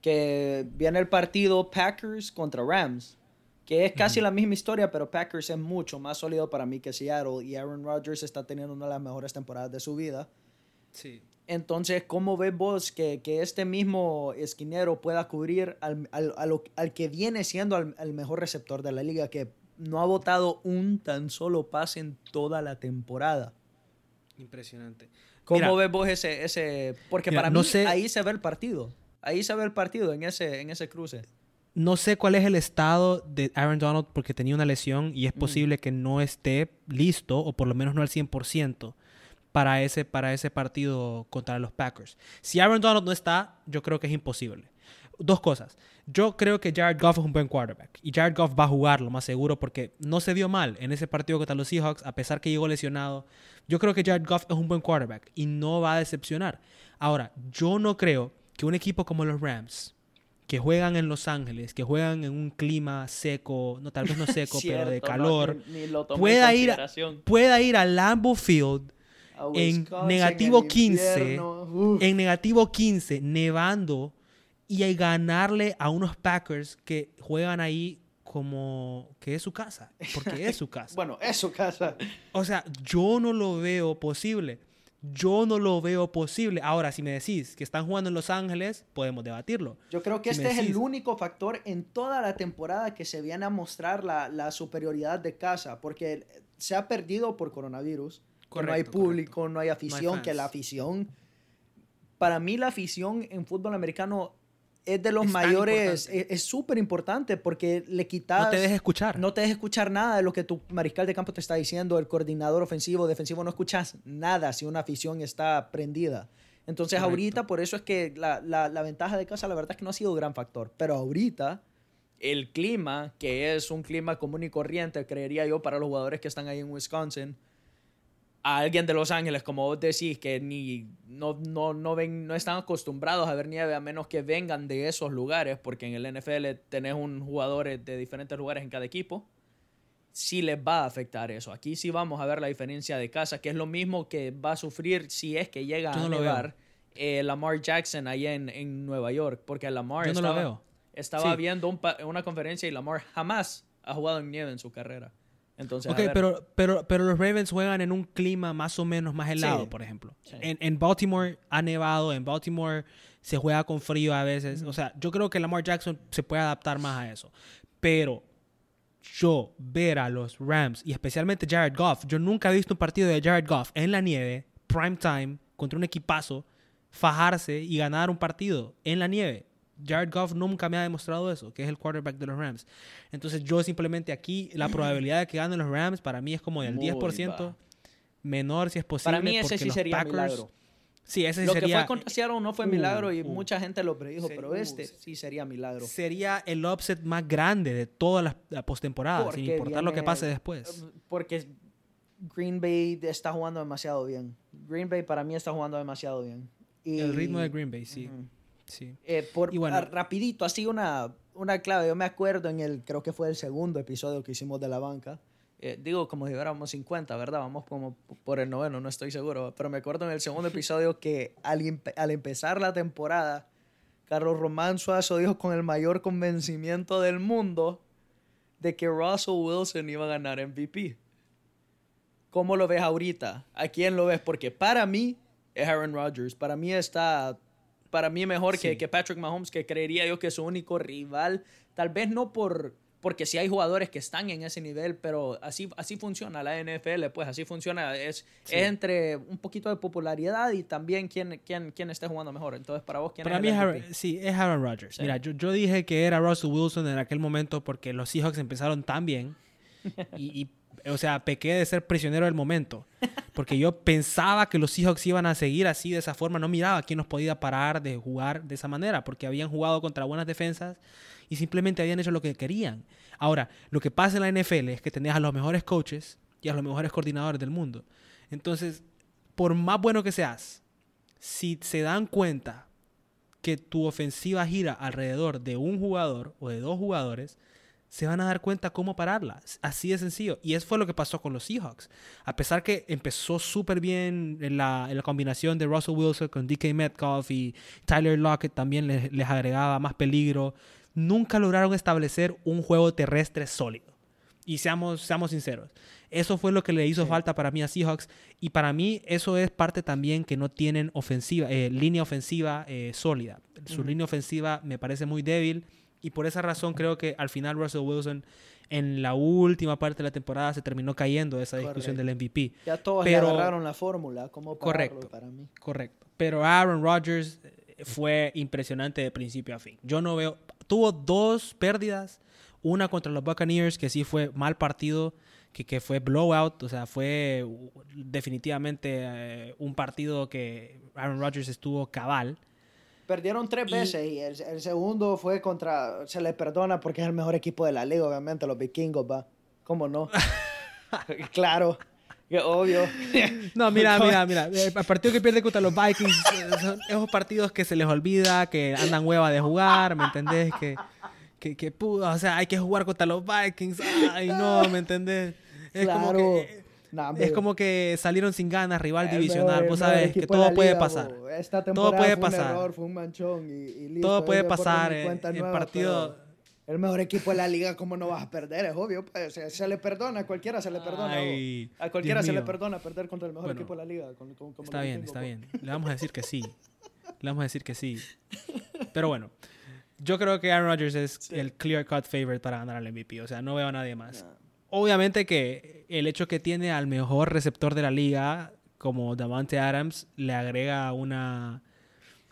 Que viene el partido Packers contra Rams, que es casi la misma historia, pero Packers es mucho más sólido para mí que Seattle y Aaron Rodgers está teniendo una de las mejores temporadas de su vida. Sí. Entonces, ¿cómo ves vos que, que este mismo esquinero pueda cubrir al, al- a lo- al que viene siendo al, al mejor receptor de la liga, que no ha botado un tan solo pase en toda la temporada? Impresionante. ¿Cómo Mira, ves vos ese, ese? Porque Mira, para no mí sé- ahí se ve el partido. Ahí se ve el partido en ese, en ese cruce. No sé cuál es el estado de Aaron Donald porque tenía una lesión y es Mm. posible que no esté listo o por lo menos no al 100% para ese, para ese partido contra los Packers. Si Aaron Donald no está, yo creo que es imposible. Dos cosas. Yo creo que Jared Goff es un buen quarterback y Jared Goff va a jugar lo más seguro porque no se vio mal en ese partido contra los Seahawks a pesar que llegó lesionado. Yo creo que Jared Goff es un buen quarterback y no va a decepcionar. Ahora, yo no creo que un equipo como los Rams, que juegan en Los Ángeles, que juegan en un clima seco, no tal vez no seco, pero de no, calor, ni- ni pueda ir, a, pueda ir a Lambeau Field A en negativo en 15, invierno, uf. en negativo 15, nevando y a ganarle a unos Packers que juegan ahí como que es su casa, porque es su casa. Bueno, es su casa. O sea, yo no lo veo posible. Yo no lo veo posible. Ahora, si me decís que están jugando en Los Ángeles, podemos debatirlo. Yo creo que Si este es el único factor en toda la temporada que se viene a mostrar la, la superioridad de casa, porque se ha perdido por coronavirus. que no hay Correcto, público, no hay afición, que la afición... Para mí la afición en fútbol americano es de los Es mayores, importante. es súper importante porque le quitas... No te dejes escuchar. No te dejes escuchar nada de lo que tu mariscal de campo te está diciendo, el coordinador ofensivo, defensivo, no escuchas nada si una afición está prendida. Entonces Correcto. ahorita, por eso es que la, la- la ventaja de casa, la verdad es que no ha sido un gran factor. Pero ahorita, el clima, que es un clima común y corriente, creería yo, para los jugadores que están ahí en Wisconsin, a alguien de Los Ángeles, como vos decís, que ni no, no, no, ven, no están acostumbrados a ver nieve a menos que vengan de esos lugares, porque en el NFL tenés un jugadores de diferentes lugares en cada equipo, sí les va a afectar eso. Aquí sí vamos a ver la diferencia de casa, que es lo mismo que va a sufrir si es que llega no a nevar eh, Lamar Jackson allá en, en Nueva York, porque Lamar Yo no lo estaba, veo. estaba Sí. viendo un una conferencia y Lamar jamás ha jugado en nieve en su carrera. Entonces, Ok, pero, pero, pero los Ravens juegan en un clima más o menos más helado, Sí. por ejemplo. Sí. En, en Baltimore ha nevado, en Baltimore se juega con frío a veces. O sea, yo creo que Lamar Jackson se puede adaptar más a eso. Pero yo ver a los Rams y especialmente Jared Goff, yo nunca he visto un partido de Jared Goff en la nieve, prime time, contra un equipazo, fajarse y ganar un partido en la nieve. Jared Goff nunca me ha demostrado eso, que es el quarterback de los Rams. Entonces yo simplemente aquí, la probabilidad de que ganen los Rams para mí es como del Muy 10%, baja. menor si es posible. Para mí ese sí sería Packers- milagro. Sí, ese sí Lo que fue contra Seattle no fue Uh, milagro y uh. mucha gente lo predijo, pero uh, este sí. sí sería milagro. sería el upset más grande de toda la, la postemporada, sin importar lo que pase después. Porque Green Bay está jugando demasiado bien. Green Bay para mí está jugando demasiado bien. Y, El ritmo de Green Bay, sí. Sí. Eh, por, Y bueno- rapidito, así una, una clave. Yo me acuerdo en el, creo que fue el segundo episodio que hicimos de la banca. Eh, digo, como si fuéramos 50, ¿verdad? Vamos como por el noveno, no estoy seguro. Pero me acuerdo en el segundo episodio que al, empe- al empezar la temporada, Carlos Román Suazo dijo con el mayor convencimiento del mundo de que Russell Wilson iba a ganar MVP. ¿Cómo lo ves ahorita? ¿A quién lo ves? Porque para mí es Aaron Rodgers. Para mí está, para mí mejor que, Sí. que Patrick Mahomes, que creería yo que es su único rival. Tal vez no por, porque sí hay jugadores que están en ese nivel, pero así, así funciona la NFL, pues así funciona. Es, Sí. es entre un poquito de popularidad y también quién, quién, quién esté jugando mejor. Entonces, para vos, ¿quién Para es mí el MVP? Aaron, sí, es Aaron Rodgers. Sí. Mira, yo, yo dije que era Russell Wilson en aquel momento porque los Seahawks empezaron tan bien. Y, y, o sea, pequé de ser prisionero del momento. Porque yo pensaba que los Seahawks iban a seguir así, de esa forma. No miraba quién nos podía parar de jugar de esa manera. Porque habían jugado contra buenas defensas y simplemente habían hecho lo que querían. Ahora, lo que pasa en la NFL es que tenés a los mejores coaches y a los mejores coordinadores del mundo. Entonces, por más bueno que seas, si se dan cuenta que tu ofensiva gira alrededor de un jugador o de dos jugadores, se van a dar cuenta cómo pararla. Así de sencillo. Y eso fue lo que pasó con los Seahawks. A pesar que empezó súper bien en la, en la combinación de Russell Wilson con DK Metcalf y Tyler Lockett también les, les agregaba más peligro, nunca lograron establecer un juego terrestre sólido. Y seamos, seamos sinceros. Eso fue lo que le hizo falta para mí a Seahawks. Y para mí eso es parte también que no tienen ofensiva, eh, línea ofensiva eh, sólida. Su línea ofensiva me parece muy débil. Y por esa razón creo que al final Russell Wilson en la última parte de la temporada se terminó cayendo de esa discusión Correcto. del MVP. Ya todos Pero- le agarraron la fórmula, como Correcto. para mí. Correcto. Pero Aaron Rodgers eh, fue impresionante de principio a fin. Yo no veo. Tuvo dos pérdidas. Una contra los Buccaneers, que sí fue mal partido, que, que fue blowout. O sea, fue uh, definitivamente eh, un partido que Aaron Rodgers estuvo cabal. Perdieron tres Y- veces y el, el segundo fue contra. Se les perdona porque es el mejor equipo de la liga, obviamente, los vikingos, va. ¿Cómo no? claro, que obvio. No, mira, mira, mira. El partido que pierde contra los Vikings eh, son esos partidos que se les olvida, que andan hueva de jugar, ¿me entendés? Que, que, que puta, o sea, hay que jugar contra los Vikings. Ay, no, ¿me entendés? Es como Claro. que. Nah, Es como que salieron sin ganas, rival el divisional. Vos el sabes que todo puede liga, pasar. Esta temporada puede fue pasar. un error, fue un manchón y, y listo. Todo puede pasar cuenta en nueva, partido. El mejor equipo de la liga, ¿cómo no vas a perder? Es obvio, pues. Se, se le perdona, a cualquiera se le perdona. Ay, a cualquiera Dios se le perdona perder contra el mejor Bueno, equipo de la liga. con- con- como Está bien, vikingos, está bien. Le vamos a decir que sí. Le vamos a decir que sí. Pero bueno, yo creo que Aaron Rodgers es el clear cut favorite para ganar al MVP. O sea, no veo a nadie más. Nah. Obviamente que el hecho que tiene al mejor receptor de la liga, como Davante Adams, le agrega una,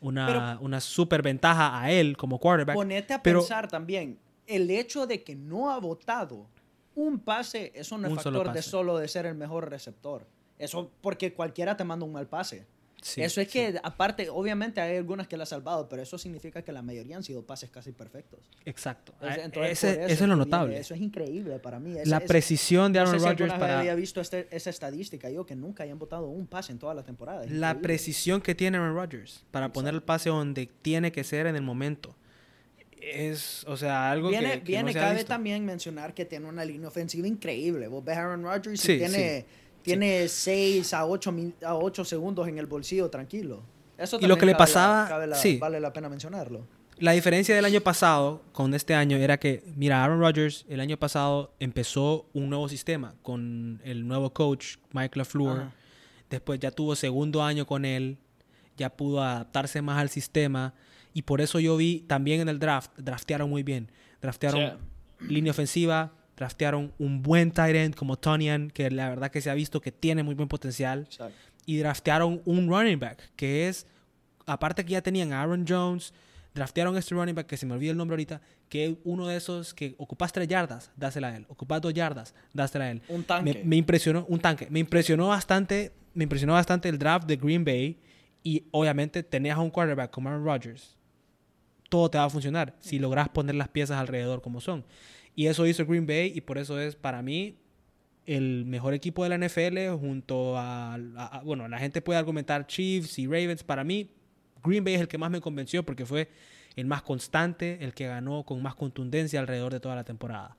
una, una super ventaja a él como quarterback. Ponete a pero- pensar también, el hecho de que no ha votado un pase, eso no es Un solo factor de solo de ser el mejor receptor. Eso porque cualquiera te manda un mal pase. Sí, eso es sí. que, aparte, obviamente hay algunas que la ha salvado, pero eso significa que la mayoría han sido pases casi perfectos. Exacto. Es- Ah, entonces, ese- por eso, es lo notable. Eso es increíble para mí. Es- la es- precisión de no Aaron sé si Rodgers vez para había visto este- esa estadística yo, que nunca hayan votado un pase en toda la temporada. Es la increíble. precisión que tiene Aaron Rodgers para poner el pase donde tiene que ser en el momento. Es, o sea, algo Viene, que, que viene no se cabe visto. también mencionar que tiene una línea ofensiva increíble. Vos ves Aaron Rodgers Sí, y tiene, tiene 6 a 8, a 8 segundos en el bolsillo tranquilo. Eso Y lo que le la- pasaba- cabe la- sí. vale la pena mencionarlo. La diferencia del año pasado con este año era que, mira, Aaron Rodgers el año pasado empezó un nuevo sistema con el nuevo coach, Mike LaFleur. Ajá. Después ya tuvo segundo año con él, ya pudo adaptarse más al sistema. Y por eso yo vi también en el draft, draftearon muy bien. Draftearon línea ofensiva, draftearon un buen tight end como Tonian, que la verdad que se ha visto que tiene muy buen potencial. Exacto. Y draftearon un running back, que es, aparte que ya tenían a Aaron Jones, draftearon este running back, que se me olvida el nombre ahorita, que es uno de esos que ocupas tres yardas, dásela a él. Ocupas dos yardas, dásela a él. Un Me, tanque. me impresionó, un tanque. Me impresionó bastante, me impresionó bastante el draft de Green Bay. Y obviamente tenías a un quarterback como Aaron Rodgers. Todo te va a funcionar si logras poner las piezas alrededor como son. Y eso hizo Green Bay y por eso es para mí el mejor equipo de la NFL junto a, a- a- bueno, la gente puede argumentar Chiefs y Ravens. Para mí, Green Bay es el que más me convenció porque fue el más constante, el que ganó con más contundencia alrededor de toda la temporada.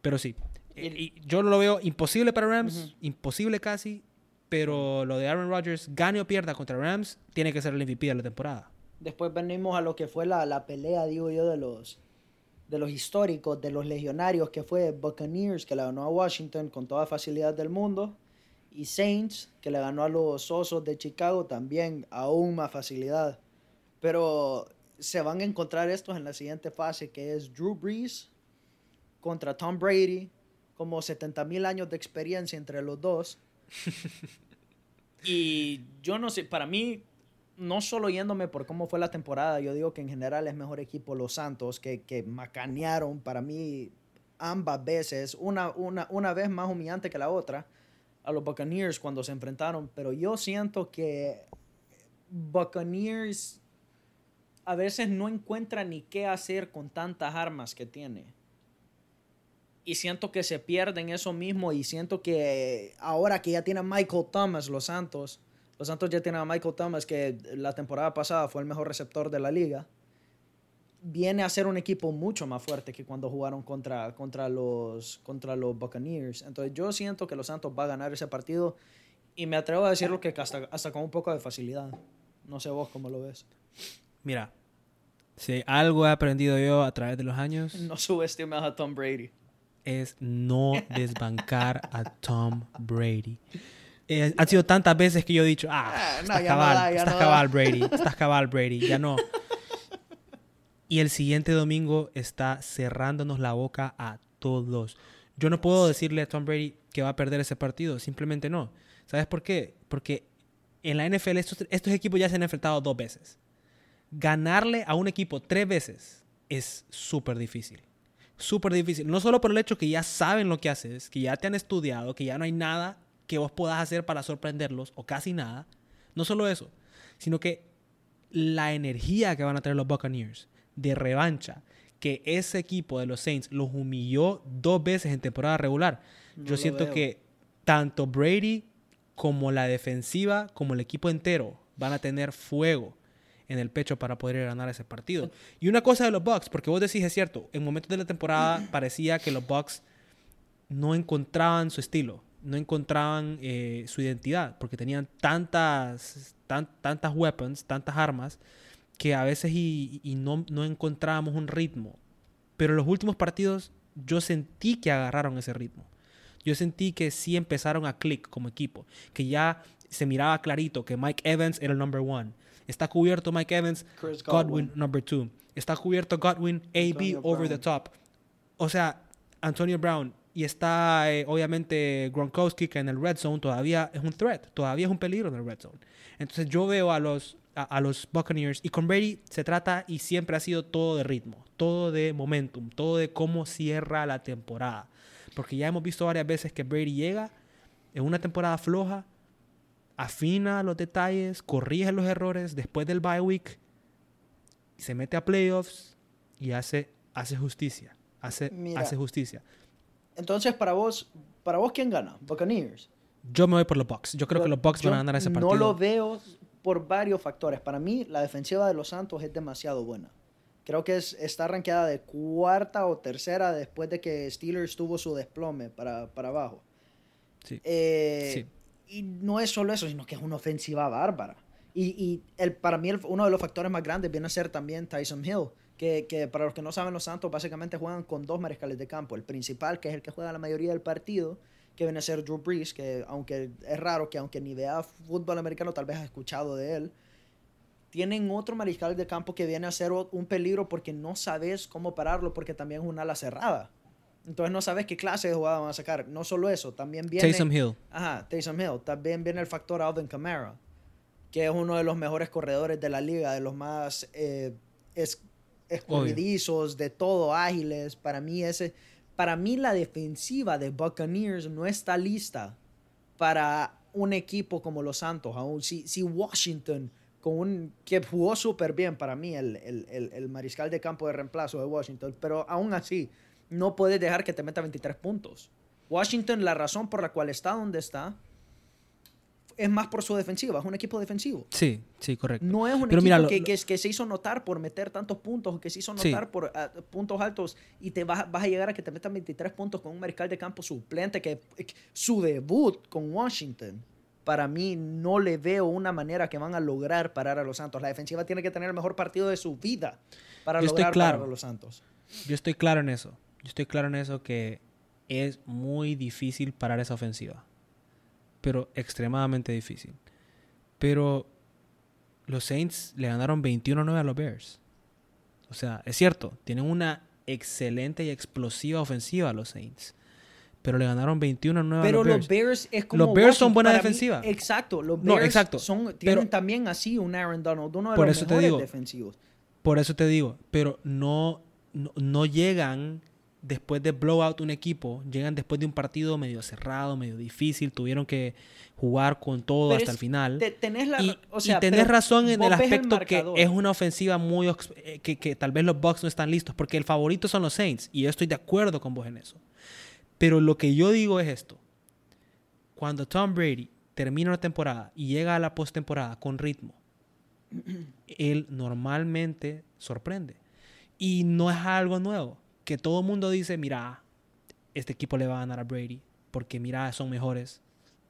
Pero sí, eh, y yo no lo veo imposible para Rams, imposible casi, pero lo de Aaron Rodgers, gane o pierda contra Rams, tiene que ser el MVP de la temporada. Después venimos a lo que fue la, la pelea, digo yo, de los, de los históricos, de los legionarios, que fue Buccaneers, que le ganó a Washington con toda facilidad del mundo, y Saints, que le ganó a los Osos de Chicago también aún más facilidad. Pero se van a encontrar estos en la siguiente fase, que es Drew Brees contra Tom Brady, como 70 mil años de experiencia entre los dos. Y yo no sé, para mí, no solo yéndome por cómo fue la temporada, yo digo que en general es mejor equipo los Santos, que, que macanearon para mí ambas veces, una, una, una vez más humillante que la otra, a los Buccaneers cuando se enfrentaron, pero yo siento que Buccaneers a veces no encuentra ni qué hacer con tantas armas que tiene. Y siento que se pierden eso mismo y siento que ahora que ya tiene Michael Thomas los Santos, los Santos ya tienen a Michael Thomas que la temporada pasada fue el mejor receptor de la liga, viene a ser un equipo mucho más fuerte que cuando jugaron contra, contra, los, contra los Buccaneers. Entonces yo siento que los Santos va a ganar ese partido y me atrevo a decirlo que hasta, hasta con un poco de facilidad. No sé vos cómo lo ves. Mira, si algo he aprendido yo a través de los años, No subestimes a Tom Brady. es no desbancar a Tom Brady. Eh, han sido tantas veces que yo he dicho, ah, Ah, no, estás ya no cabal, da, estás no cabal. Brady, estás cabal Brady, ya no. Y el siguiente domingo está cerrándonos la boca a todos. Yo no puedo decirle a Tom Brady que va a perder ese partido, simplemente no. ¿Sabes por qué? Porque en la NFL estos, estos equipos ya se han enfrentado dos veces. Ganarle a un equipo tres veces es súper difícil. Súper difícil. No solo por el hecho que ya saben lo que haces, que ya te han estudiado, que ya no hay nada que vos puedas hacer para sorprenderlos, o casi nada. No solo eso, sino que la energía que van a tener los Buccaneers de revancha, que ese equipo de los Saints los humilló dos veces en temporada regular. No Yo siento veo. que tanto Brady como la defensiva, como el equipo entero, van a tener fuego en el pecho para poder ganar ese partido. Y una cosa de los Bucks, porque vos decís, es cierto, en momentos de la temporada parecía que los Bucks no encontraban su estilo, no encontraban eh, su identidad, porque tenían tantas, tan- tantas weapons, tantas armas, que a veces y, y no, no encontrábamos un ritmo. Pero en los últimos partidos yo sentí que agarraron ese ritmo. Yo sentí que sí empezaron a click como equipo, que ya se miraba clarito que Mike Evans era el number one. Está cubierto Mike Evans, Chris Godwin, Godwin. number two. Está cubierto Godwin, AB over the top. O sea, Antonio Brown. Y está eh, obviamente Gronkowski que en el red zone todavía es un threat, todavía es un peligro en el red zone. Entonces yo veo a los, a, a los Buccaneers y con Brady se trata y siempre ha sido todo de ritmo, todo de momentum, todo de cómo cierra la temporada. Porque ya hemos visto varias veces que Brady llega en una temporada floja afina los detalles, corrige los errores después del bye week, se mete a playoffs y hace, hace justicia. Hace, Mira. hace justicia. Entonces, para vos, para vos ¿quién gana? Buccaneers. Yo me voy por los Bucks. Yo creo que los Bucks van a ganar ese partido. No lo veo por varios factores. Para mí, la defensiva de los Santos es demasiado buena. Creo que es, está rankeada de cuarta o tercera después de que Steelers tuvo su desplome para, para abajo. Sí. Eh, Sí. Y no es solo eso, sino que es una ofensiva bárbara. Y, y el, para mí el- uno de los factores más grandes viene a ser también Tyson Hill, que, que para los que no saben, los Santos básicamente juegan con dos mariscales de campo. El principal, que es el que juega la mayoría del partido, que viene a ser Drew Brees, que aunque es raro que aunque ni vea fútbol americano, tal vez has escuchado de él. Tienen otro mariscal de campo que viene a ser un peligro porque no sabes cómo pararlo, porque también es un ala cerrada. Entonces no sabes qué clase de jugada van a sacar. No solo eso, también viene... Taysom Hill. Ajá, Taysom Hill. También viene el factor Alvin Kamara, que es uno de los mejores corredores de la liga, de los más eh, es- escurridizos, de todo, ágiles. Para mí, ese, para mí la defensiva de Buccaneers no está lista para un equipo como los Santos. Aún si, si Washington, con un, que jugó súper bien para mí, el, el- el- el mariscal de campo de reemplazo de Washington, pero aún así, no puedes dejar que te meta 23 puntos. Washington, la razón por la cual está donde está, es más por su defensiva. Es un equipo defensivo. Sí, sí, correcto. No es un Pero equipo mira, lo- que, que, que se hizo notar por meter tantos puntos, que se hizo Sí. notar por ah, puntos altos y te vas, vas a llegar a que te metan 23 puntos con un mariscal de campo suplente que que su debut con Washington. Para mí no le veo una manera que van a lograr parar a los Santos. La defensiva tiene que tener el mejor partido de su vida para Yo lograr claro. parar a los Santos. Yo estoy claro en eso. Yo estoy claro en eso que es muy difícil parar esa ofensiva. Pero extremadamente difícil. Pero los Saints le ganaron 21-9 a los Bears. O sea, es cierto, tienen una excelente y explosiva ofensiva los Saints. Pero le ganaron 21-9 a Pero los los Bears. Bears es como Los Bears son buena mí- defensiva. exacto, los No, Bears exacto. son, tienen Pero- también así un Aaron Donald, uno de Por los eso te digo. defensivos. Por eso te digo, pero no, no, no llegan después de blowout un equipo, llegan después de un partido medio cerrado, medio difícil, tuvieron que jugar con todo Pero hasta es- el final. Te- tenés la, y, o sea, y tenés razón en el aspecto que es una ofensiva muy eh, que, que tal vez los Bucks no están listos, porque el favorito son los Saints, y yo estoy de acuerdo con vos en eso. Pero lo que yo digo es esto. Cuando Tom Brady termina una temporada y llega a la postemporada con ritmo, él normalmente sorprende. Y no es algo nuevo. Que todo el mundo dice, mira, este equipo le va a ganar a Brady. Porque mira, son mejores.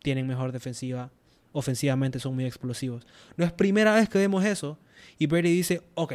Tienen mejor defensiva. Ofensivamente son muy explosivos. No es primera vez que vemos eso. Y Brady dice, ok,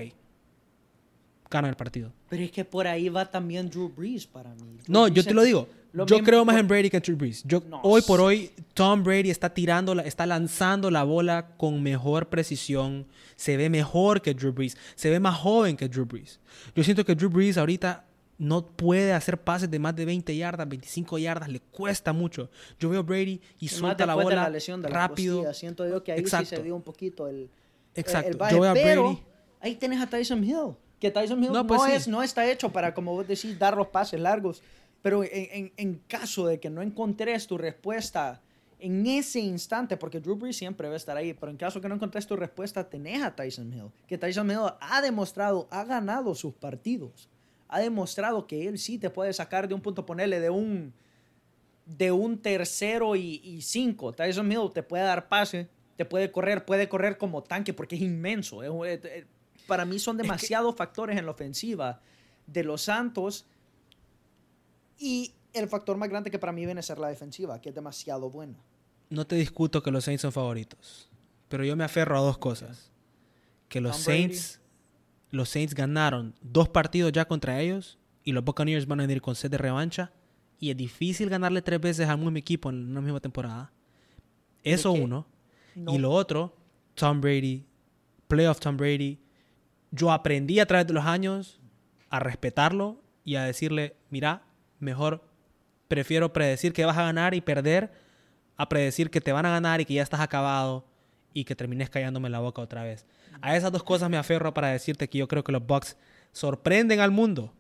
gana el partido. Pero es que por ahí va también Drew Brees para mí. Drew No, Brees yo te lo digo. lo yo creo más por- en Brady que en Drew Brees. Yo, No, hoy por sí. hoy, Tom Brady está tirando, la- está lanzando la bola con mejor precisión. Se ve mejor que Drew Brees. Se ve más joven que Drew Brees. Yo siento que Drew Brees ahorita no puede hacer pases de más de 20 yardas, 25 yardas. Le cuesta mucho. Yo veo a Brady y Más suelta la bola la lesión de la rápido. costilla, siento yo que ahí Exacto. sí se dio un poquito el, Exacto. el baje. Yo veo a Pero Brady. ahí tenés a Tyson Hill. Que Tyson Hill No, no, pues sí. es, no está hecho para, como vos decís, dar los pases largos. Pero en, en- en caso de que no encontres tu respuesta en ese instante, porque Drew Brees siempre va a estar ahí, pero en caso que no encontres tu respuesta, tenés a Tyson Hill. Que Tyson Hill ha demostrado, ha ganado sus partidos. Ha demostrado que él sí te puede sacar de un punto, ponerle de un de un tercero y, y cinco. Tyson Hill te puede dar pase, te puede correr, puede correr como tanque porque es inmenso. Es un- eh, eh, para mí son demasiados factores en la ofensiva de los Santos y el factor más grande que para mí viene a ser la defensiva, que es demasiado buena. No te discuto que los Saints son favoritos. Pero yo me aferro a dos cosas. Que los Tom. Saints, los Saints ganaron dos partidos ya contra ellos y los Buccaneers van a venir con sed de revancha. Y es difícil ganarle tres veces al mismo equipo en una misma temporada. Eso uno. no- Y lo otro, Tom Brady, playoff Tom Brady. Yo aprendí a través de los años a respetarlo y a decirle, mira, mejor prefiero predecir que vas a ganar y perder a predecir que te van a ganar y que ya estás acabado y que termines callándome la boca otra vez. A esas dos cosas me aferro para decirte que yo creo que los Bucks sorprenden al mundo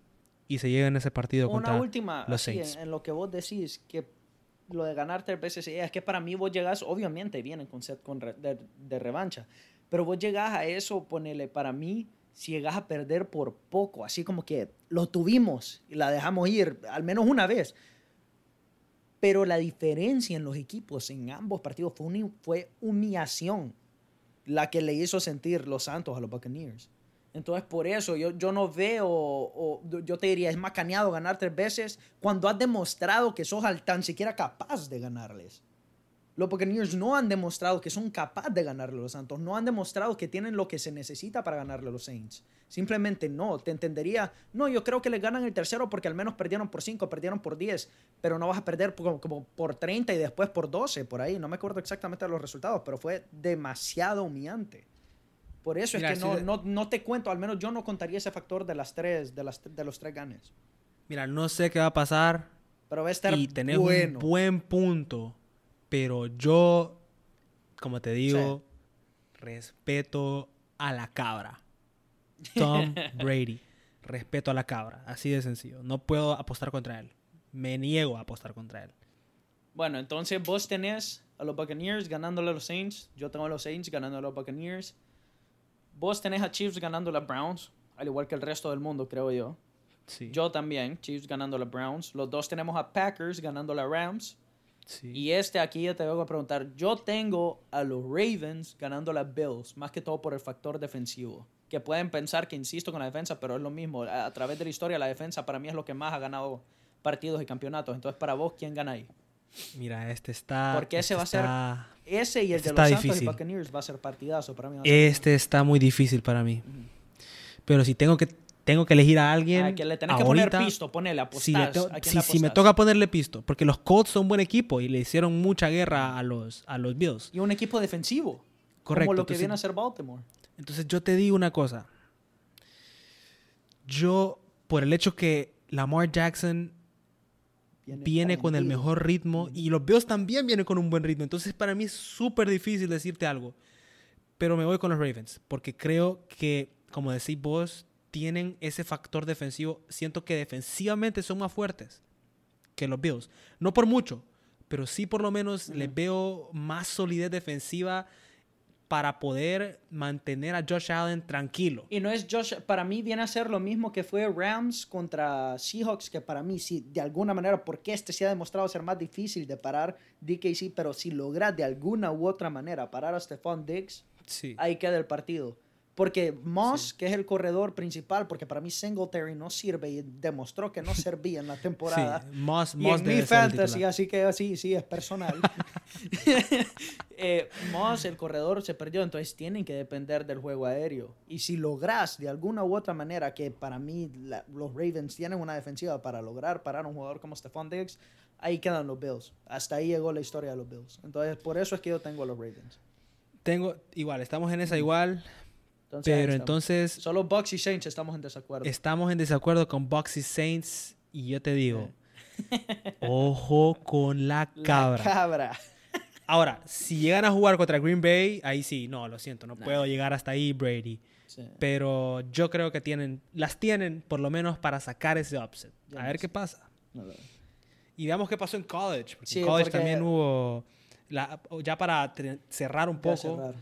y se llegan ese partido Una contra última, los Saints. en, en lo que vos decís, que lo de ganar tres veces es que para mí vos llegás, obviamente vienen con set con de, de, revancha, pero vos llegás a eso, ponele, para mí, si llegas a perder por poco, así como que lo tuvimos y la dejamos ir al menos una vez. Pero la diferencia en los equipos en ambos partidos fue, fue humillación la que le hizo sentir los Santos a los Buccaneers. Entonces, por eso yo, yo no veo, o, yo te diría, es más caneado ganar tres veces cuando has demostrado que sos tan siquiera capaz de ganarles. Los Buccaneers no han demostrado que son capaces de ganarle a los Santos, no han demostrado que tienen lo que se necesita para ganarle a los Saints. Simplemente no, te entendería, no, yo creo que le ganan el tercero porque al menos perdieron por 5, perdieron por 10, pero no vas a perder como, como, por 30 y después por 12, por ahí, no me acuerdo exactamente los resultados, pero fue demasiado humillante. Por eso es que no, no, no, te cuento, al menos yo no contaría ese factor de las tres, de, las, de los tres ganes. Mira, no sé qué va a pasar. Pero va a estar y tenés un buen punto pero yo, como te digo, respeto a la cabra. Tom Brady. Respeto a la cabra. Así de sencillo. No puedo apostar contra él. Me niego a apostar contra él. Bueno, entonces vos tenés a los Buccaneers ganándole a los Saints. Yo tengo a los Saints ganando a los Buccaneers. Vos tenés a Chiefs ganando a los Browns. Al igual que el resto del mundo, creo yo. Sí. Yo también. Chiefs ganando a los Browns. Los dos tenemos a Packers ganando a los Rams. Y este aquí yo te voy a preguntar, yo tengo a los Ravens ganando las Bills, más que todo por el factor defensivo. Que pueden pensar que insisto con la defensa, pero es lo mismo. A, través de la historia, la defensa para mí es lo que más ha ganado partidos y campeonatos. Entonces, para vos, ¿quién gana ahí? Mira, este está. Porque ese este va a ser. Ese y el este de los Santos y Buccaneers va a ser partidazo para mí. Este está muy difícil para mí. Pero si tengo que tengo que elegir a alguien. Que le tenés que poner pisto, ponele, apostás. Si, si, me toca ponerle pisto, porque los Colts son un buen equipo y le hicieron mucha guerra a los, a los Bills. Y un equipo defensivo. Correcto. Como lo que viene a ser Baltimore. Entonces yo te digo una cosa. Yo, por el hecho que Lamar Jackson viene, con el mejor ritmo y los Bills también vienen con un buen ritmo. Entonces para mí es súper difícil decirte algo. Pero me voy con los Ravens porque creo que, como decís vos, tienen ese factor defensivo. Siento que defensivamente son más fuertes que los Bills. No por mucho, pero sí por lo menos les veo más solidez defensiva para poder mantener a Josh Allen tranquilo. Y no es Josh, para mí viene a ser lo mismo que fue Rams contra Seahawks, que para mí sí, de alguna manera, porque este se ha demostrado ser más difícil de parar DKC, pero si logra de alguna u otra manera parar a Stephon Diggs, ahí queda el partido. Porque Moss, que es el corredor principal, porque para mí Singletary no sirve y demostró que no servía en la temporada. Sí, Moss, y en mi fantasy, así que así, sí, es personal. eh, Moss, el corredor, se perdió, entonces tienen que depender del juego aéreo. Y si logras de alguna u otra manera, que para mí los Ravens tienen una defensiva para lograr parar a un jugador como Stephon Diggs, ahí quedan los Bills. Hasta ahí llegó la historia de los Bills. Entonces, por eso es que yo tengo a los Ravens. Tengo, igual, estamos en esa igual. Pero entonces... Solo Bucks y Saints estamos en desacuerdo. Estamos en desacuerdo con Bucks y Saints. Y yo te digo, ojo con la cabra. La cabra. Ahora, si llegan a jugar contra Green Bay, ahí sí, no, lo siento, no puedo llegar hasta ahí, Brady. Pero yo creo que tienen, las tienen por lo menos para sacar ese upset. a ver qué pasa. Y veamos qué pasó en college. Porque en college también hubo, ya para cerrar un poco,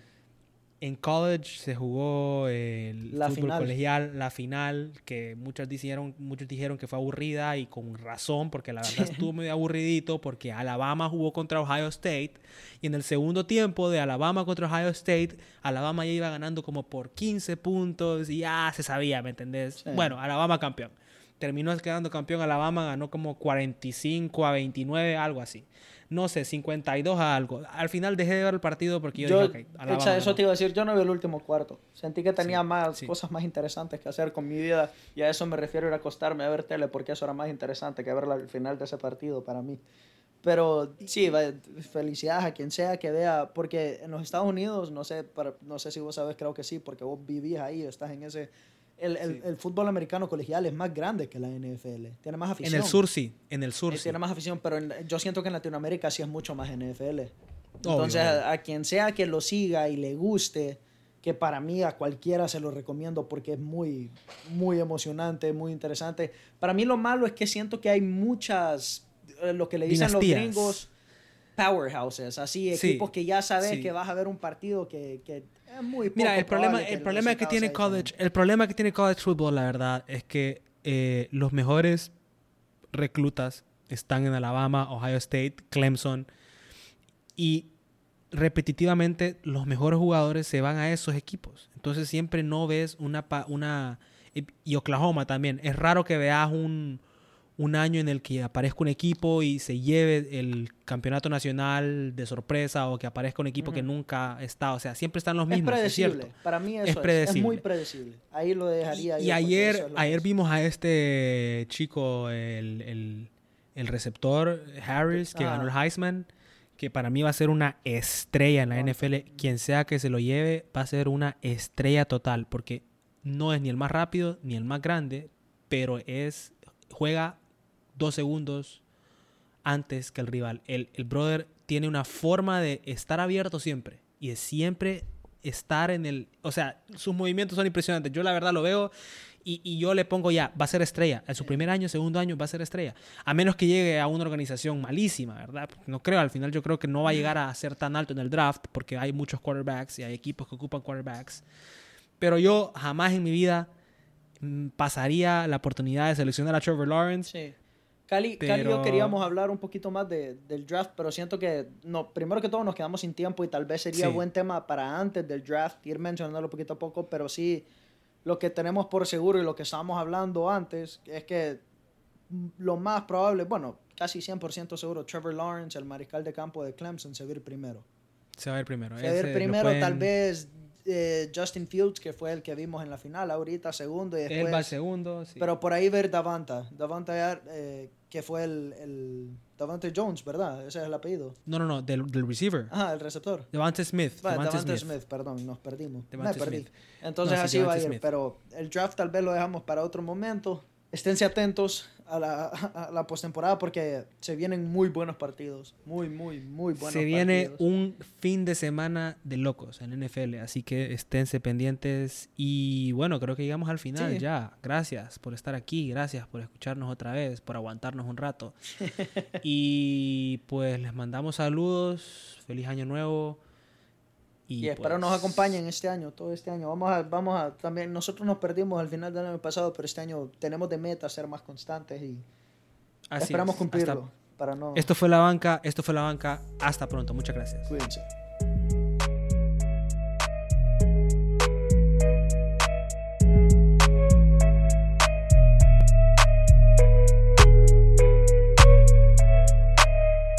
en college se jugó el la fútbol final. colegial, la final, que muchos dijeron, muchos dijeron que fue aburrida y con razón, porque la verdad estuvo muy aburridito, porque Alabama jugó contra Ohio State y en el segundo tiempo de Alabama contra Ohio State, Alabama ya iba ganando como por 15 puntos y ya se sabía, ¿me entendés? Bueno, Alabama campeón. Terminó quedando campeón Alabama, ganó como 45 a 29, algo así no sé, 52 a algo. Al final dejé de ver el partido porque yo, dije, ok, eso te iba a decir, yo no vi el último cuarto. Sentí que tenía más cosas más interesantes que hacer con mi vida y a eso me refiero ir a acostarme a ver tele porque eso era más interesante que ver el final de ese partido para mí. Pero sí, felicidades a quien sea que vea, porque en los Estados Unidos, no sé, no sé si vos sabes, creo que sí, porque vos vivís ahí, estás en ese el, el, el, fútbol americano colegial es más grande que la NFL. Tiene más afición. En el sur sí, en el sur eh, sí. Tiene más afición, pero yo siento que en Latinoamérica sí es mucho más NFL. Entonces, a, quien sea que lo siga y le guste, que para mí a cualquiera se lo recomiendo porque es muy, muy emocionante, muy interesante. Para mí lo malo es que siento que hay muchas, eh, lo que le dicen los gringos, powerhouses, así, Sí, equipos que ya sabes sí. que vas a ver un partido que, que es muy Mira, el problema, el problema que tiene college, el problema que tiene college football, la verdad, es que eh, los mejores reclutas están en Alabama, Ohio State, Clemson y repetitivamente los mejores jugadores se van a esos equipos. Entonces siempre no ves una una y Oklahoma también. Es raro que veas un un año en el que aparezca un equipo y se lleve el campeonato nacional de sorpresa o que aparezca un equipo que nunca está. O sea, siempre están los mismos. es predecible. Para mí eso Es muy predecible. Ahí lo dejaría Y, yo, y porque ayer, es ayer vimos a este chico, el, el- el receptor, Harris, que Ah. ganó el Heisman, que para mí va a ser una estrella en la Ah. NFL. Quien sea que se lo lleve, va a ser una estrella total, porque no es ni el más rápido ni el más grande, pero es juega dos segundos antes que el rival. El, el brother tiene una forma de estar abierto siempre y de siempre estar en el... O sea, sus movimientos son impresionantes. Yo la verdad lo veo y, y yo le pongo ya, va a ser estrella. En su primer año, segundo año, va a ser estrella. A menos que llegue a una organización malísima, ¿verdad? No creo, al final yo creo que no va a llegar a ser tan alto en el draft porque hay muchos quarterbacks y hay equipos que ocupan quarterbacks. Pero yo jamás en mi vida mm, pasaría la oportunidad de seleccionar a Trevor Lawrence. Sí. Cali, Cali y yo queríamos hablar un poquito más de, del draft, pero siento que no, primero que todo nos quedamos sin tiempo y tal vez sería Sí. buen tema para antes del draft ir mencionándolo poquito a poco, pero sí lo que tenemos por seguro y lo que estábamos hablando antes es que lo más probable, bueno, casi 100% seguro, Trevor Lawrence, el mariscal de campo de Clemson, se va a ir primero. Se va a ir primero. Se va a ir primero pueden- tal vez eh, Justin Fields, que fue el que vimos en la final, ahorita segundo y después... Él va segundo. sí. Pero por ahí ver Davanta. Davanta, eh, que fue el, el. Davante Jones, ¿verdad? Ese es el apellido. No, no, no, del, del receiver. Ajá, el receptor. Devante Smith. Va, Devante Davante Smith. Smith. perdón, nos perdimos. Devante Me perdí. Smith. Entonces No, así va a ir. Smith. Pero el draft tal vez lo dejamos para otro momento. Esténse atentos a la, a la postemporada porque se vienen muy buenos partidos. Muy, muy, muy buenos Se viene partidos. un fin de semana de locos en NFL, así que esténse pendientes. Y bueno, creo que llegamos al final Sí. ya. Gracias por estar aquí, gracias por escucharnos otra vez, por aguantarnos un rato. y pues les mandamos saludos, feliz año nuevo. Y, Y espero pues, nos acompañen este año, todo este año. Vamos a, vamos a también, nosotros nos perdimos al final del año pasado, pero este año tenemos de meta ser más constantes y así esperamos es. cumplirlo. Hasta- para no. Esto fue la banca, esto fue la banca. Hasta pronto, muchas gracias. Cuídense.